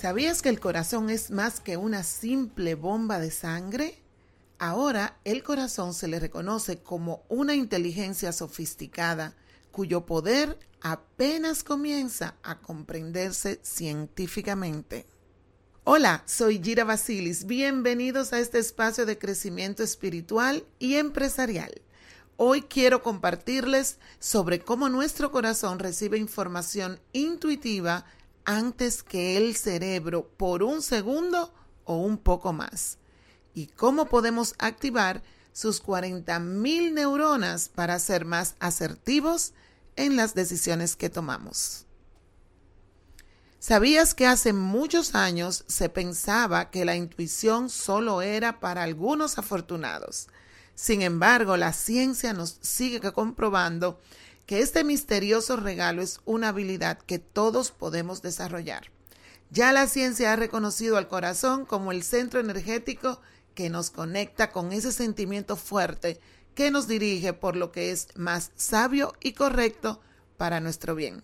¿Sabías que el corazón es más que una simple bomba de sangre? Ahora el corazón se le reconoce como una inteligencia sofisticada cuyo poder apenas comienza a comprenderse científicamente. Hola, soy Gira Basilis. Bienvenidos a este espacio de crecimiento espiritual y empresarial. Hoy quiero compartirles sobre cómo nuestro corazón recibe información intuitiva antes que el cerebro por un segundo o un poco más y cómo podemos activar sus 40.000 neuronas para ser más asertivos en las decisiones que tomamos. ¿Sabías que hace muchos años se pensaba que la intuición solo era para algunos afortunados? Sin embargo, la ciencia nos sigue comprobando que este misterioso regalo es una habilidad que todos podemos desarrollar. Ya la ciencia ha reconocido al corazón como el centro energético que nos conecta con ese sentimiento fuerte que nos dirige por lo que es más sabio y correcto para nuestro bien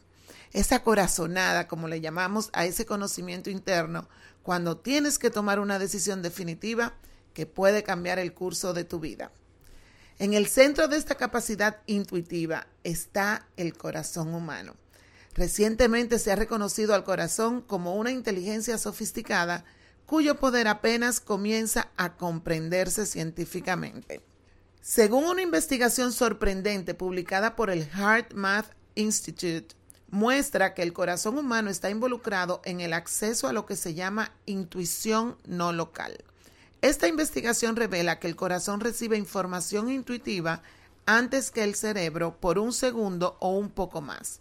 esa corazonada, como le llamamos a ese conocimiento interno, cuando tienes que tomar una decisión definitiva que puede cambiar el curso de tu vida. En el centro de esta capacidad intuitiva está el corazón humano. Recientemente se ha reconocido al corazón como una inteligencia sofisticada cuyo poder apenas comienza a comprenderse científicamente. Según una investigación sorprendente publicada por el Heart Math Institute, muestra que el corazón humano está involucrado en el acceso a lo que se llama intuición no local. Esta investigación revela que el corazón recibe información intuitiva antes que el cerebro por un segundo o un poco más.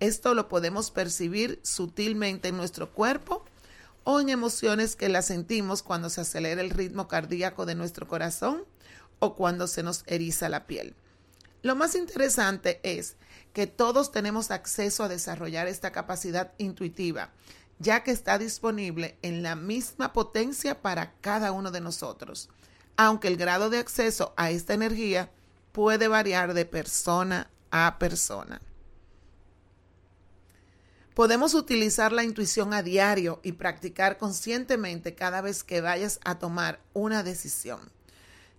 Esto lo podemos percibir sutilmente en nuestro cuerpo o en emociones que las sentimos cuando se acelera el ritmo cardíaco de nuestro corazón o cuando se nos eriza la piel. Lo más interesante es que todos tenemos acceso a desarrollar esta capacidad intuitiva, ya que está disponible en la misma potencia para cada uno de nosotros, aunque el grado de acceso a esta energía puede variar de persona a persona. Podemos utilizar la intuición a diario y practicar conscientemente cada vez que vayas a tomar una decisión.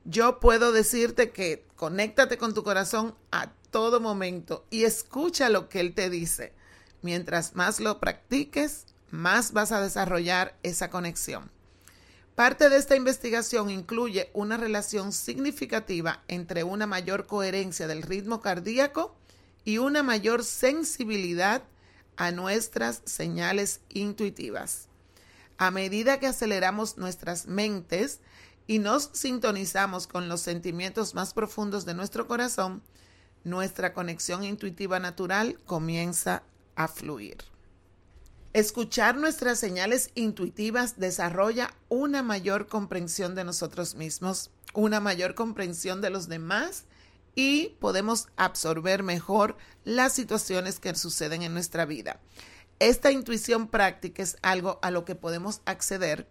Yo puedo decirte que conéctate con tu corazón a todo momento y escucha lo que Él te dice. Mientras más lo practiques, más vas a desarrollar esa conexión. Parte de esta investigación incluye una relación significativa entre una mayor coherencia del ritmo cardíaco y una mayor sensibilidad a nuestras señales intuitivas. A medida que aceleramos nuestras mentes y nos sintonizamos con los sentimientos más profundos de nuestro corazón, nuestra conexión intuitiva natural comienza a fluir. Escuchar nuestras señales intuitivas desarrolla una mayor comprensión de nosotros mismos, una mayor comprensión de los demás y podemos absorber mejor las situaciones que suceden en nuestra vida. Esta intuición práctica es algo a lo que podemos acceder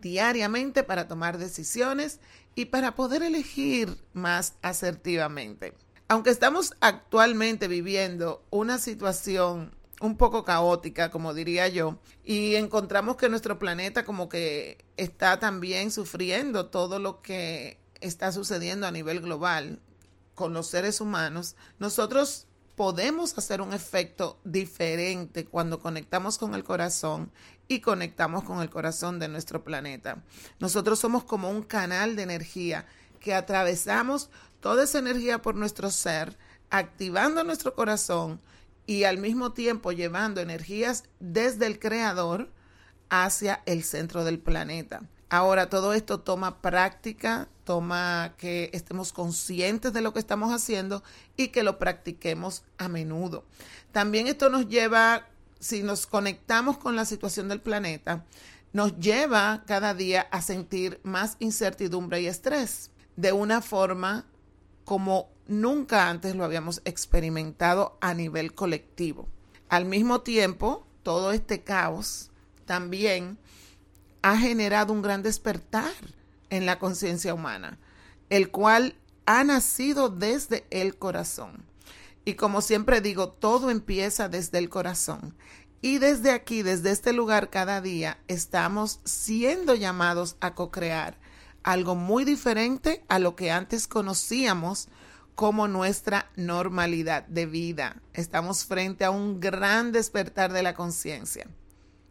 diariamente para tomar decisiones y para poder elegir más asertivamente aunque estamos actualmente viviendo una situación un poco caótica, como diría yo, y encontramos que nuestro planeta como que está también sufriendo todo lo que está sucediendo a nivel global con los seres humanos, nosotros podemos hacer un efecto diferente cuando conectamos con el corazón y conectamos con el corazón de nuestro planeta. Nosotros somos como un canal de energía que atravesamos toda esa energía por nuestro ser, activando nuestro corazón y al mismo tiempo llevando energías desde el creador hacia el centro del planeta. Ahora, todo esto toma práctica, toma que estemos conscientes de lo que estamos haciendo y que lo practiquemos a menudo. También esto nos lleva, si nos conectamos con la situación del planeta, nos lleva cada día a sentir más incertidumbre y estrés de una forma como nunca antes lo habíamos experimentado a nivel colectivo. Al mismo tiempo, todo este caos también ha generado un gran despertar en la conciencia humana, el cual ha nacido desde el corazón. Y como siempre digo, todo empieza desde el corazón. Y desde aquí, desde este lugar, cada día estamos siendo llamados a co-crear algo muy diferente a lo que antes conocíamos como nuestra normalidad de vida. Estamos frente a un gran despertar de la conciencia.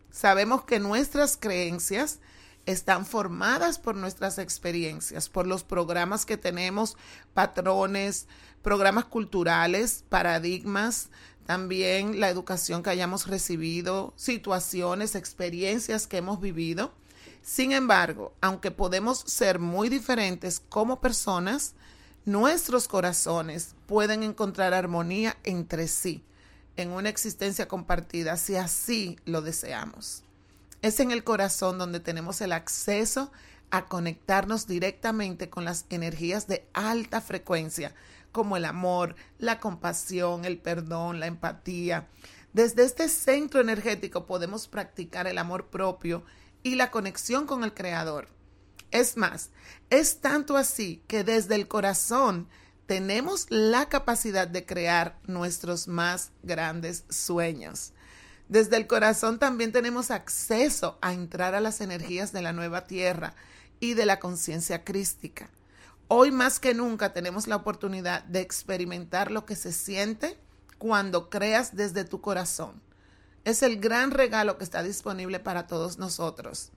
Sabemos que nuestras creencias están formadas por nuestras experiencias, por los programas que tenemos, patrones, programas culturales, paradigmas, también la educación que hayamos recibido, situaciones, experiencias que hemos vivido. Sin embargo, aunque podemos ser muy diferentes como personas, nuestros corazones pueden encontrar armonía entre sí en una existencia compartida si así lo deseamos. Es en el corazón donde tenemos el acceso a conectarnos directamente con las energías de alta frecuencia como el amor, la compasión, el perdón, la empatía. Desde este centro energético podemos practicar el amor propio y la conexión con el Creador. Es más, es tanto así que desde el corazón tenemos la capacidad de crear nuestros más grandes sueños. Desde el corazón también tenemos acceso a entrar a las energías de la nueva tierra y de la conciencia crística. Hoy más que nunca tenemos la oportunidad de experimentar lo que se siente cuando creas desde tu corazón. Es el gran regalo que está disponible para todos nosotros.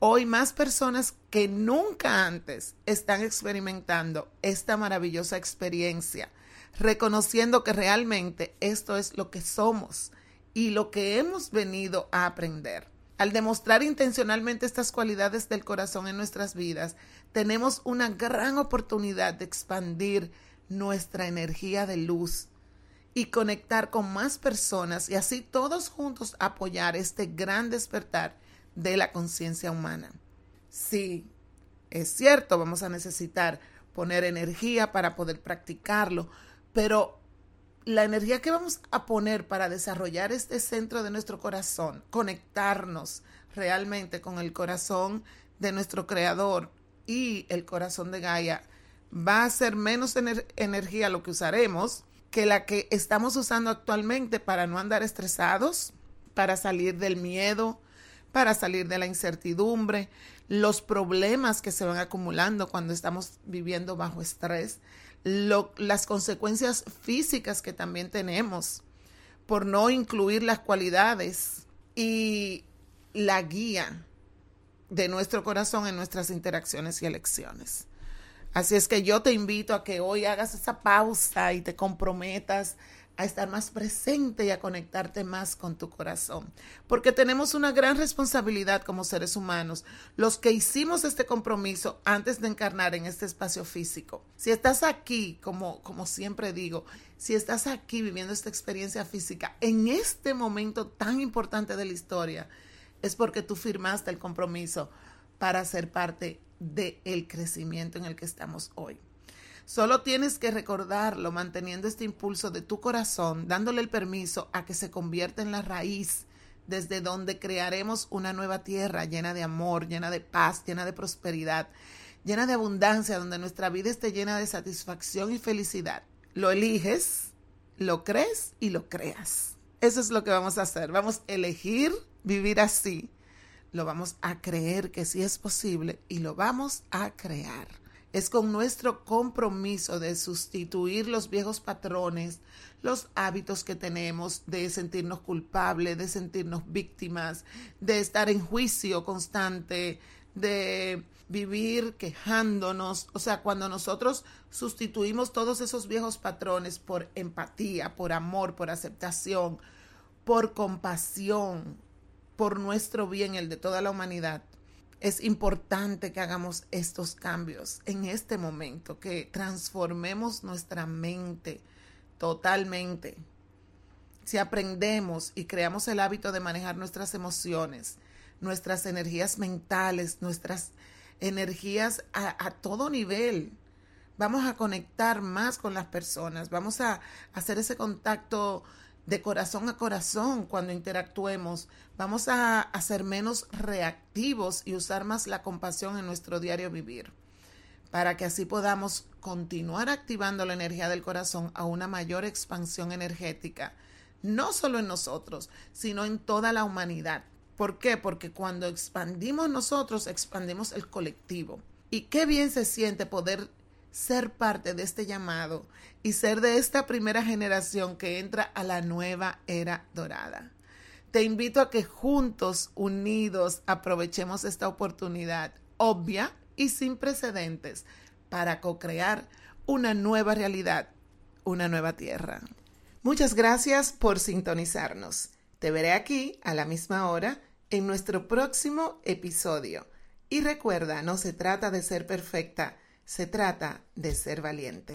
Hoy más personas que nunca antes están experimentando esta maravillosa experiencia, reconociendo que realmente esto es lo que somos y lo que hemos venido a aprender. Al demostrar intencionalmente estas cualidades del corazón en nuestras vidas, tenemos una gran oportunidad de expandir nuestra energía de luz y conectar con más personas y así todos juntos apoyar este gran despertar de la conciencia humana. Sí, es cierto, vamos a necesitar poner energía para poder practicarlo, pero la energía que vamos a poner para desarrollar este centro de nuestro corazón, conectarnos realmente con el corazón de nuestro creador y el corazón de Gaia, va a ser menos energía lo que usaremos que la que estamos usando actualmente para no andar estresados, para salir del miedo, para salir de la incertidumbre, los problemas que se van acumulando cuando estamos viviendo bajo estrés, las consecuencias físicas que también tenemos por no incluir las cualidades y la guía de nuestro corazón en nuestras interacciones y elecciones. Así es que yo te invito a que hoy hagas esa pausa y te comprometas a estar más presente y a conectarte más con tu corazón. Porque tenemos una gran responsabilidad como seres humanos, los que hicimos este compromiso antes de encarnar en este espacio físico. Si estás aquí, como, como siempre digo, si estás aquí viviendo esta experiencia física en este momento tan importante de la historia, es porque tú firmaste el compromiso para ser parte del crecimiento en el que estamos hoy. Solo tienes que recordarlo manteniendo este impulso de tu corazón, dándole el permiso a que se convierta en la raíz desde donde crearemos una nueva tierra llena de amor, llena de paz, llena de prosperidad, llena de abundancia, donde nuestra vida esté llena de satisfacción y felicidad. Lo eliges, lo crees y lo creas. Eso es lo que vamos a hacer. Vamos a elegir vivir así. Lo vamos a creer que sí es posible y lo vamos a crear es con nuestro compromiso de sustituir los viejos patrones, los hábitos que tenemos de sentirnos culpables, de sentirnos víctimas, de estar en juicio constante, de vivir quejándonos. O sea, cuando nosotros sustituimos todos esos viejos patrones por empatía, por amor, por aceptación, por compasión, por nuestro bien, el de toda la humanidad, es importante que hagamos estos cambios en este momento, que transformemos nuestra mente totalmente. Si aprendemos y creamos el hábito de manejar nuestras emociones, nuestras energías mentales, nuestras energías a, todo nivel, vamos a conectar más con las personas, vamos a hacer ese contacto de corazón a corazón cuando interactuemos. Vamos a, ser menos reactivos y usar más la compasión en nuestro diario vivir, para que así podamos continuar activando la energía del corazón a una mayor expansión energética, no solo en nosotros, sino en toda la humanidad. ¿Por qué? Porque cuando expandimos nosotros, expandimos el colectivo. Y qué bien se siente poder ser parte de este llamado y ser de esta primera generación que entra a la nueva era dorada. Te invito a que juntos, unidos, aprovechemos esta oportunidad obvia y sin precedentes para co-crear una nueva realidad, una nueva tierra. Muchas gracias por sintonizarnos. Te veré aquí a la misma hora en nuestro próximo episodio. Y recuerda, no se trata de ser perfecta, se trata de ser valiente.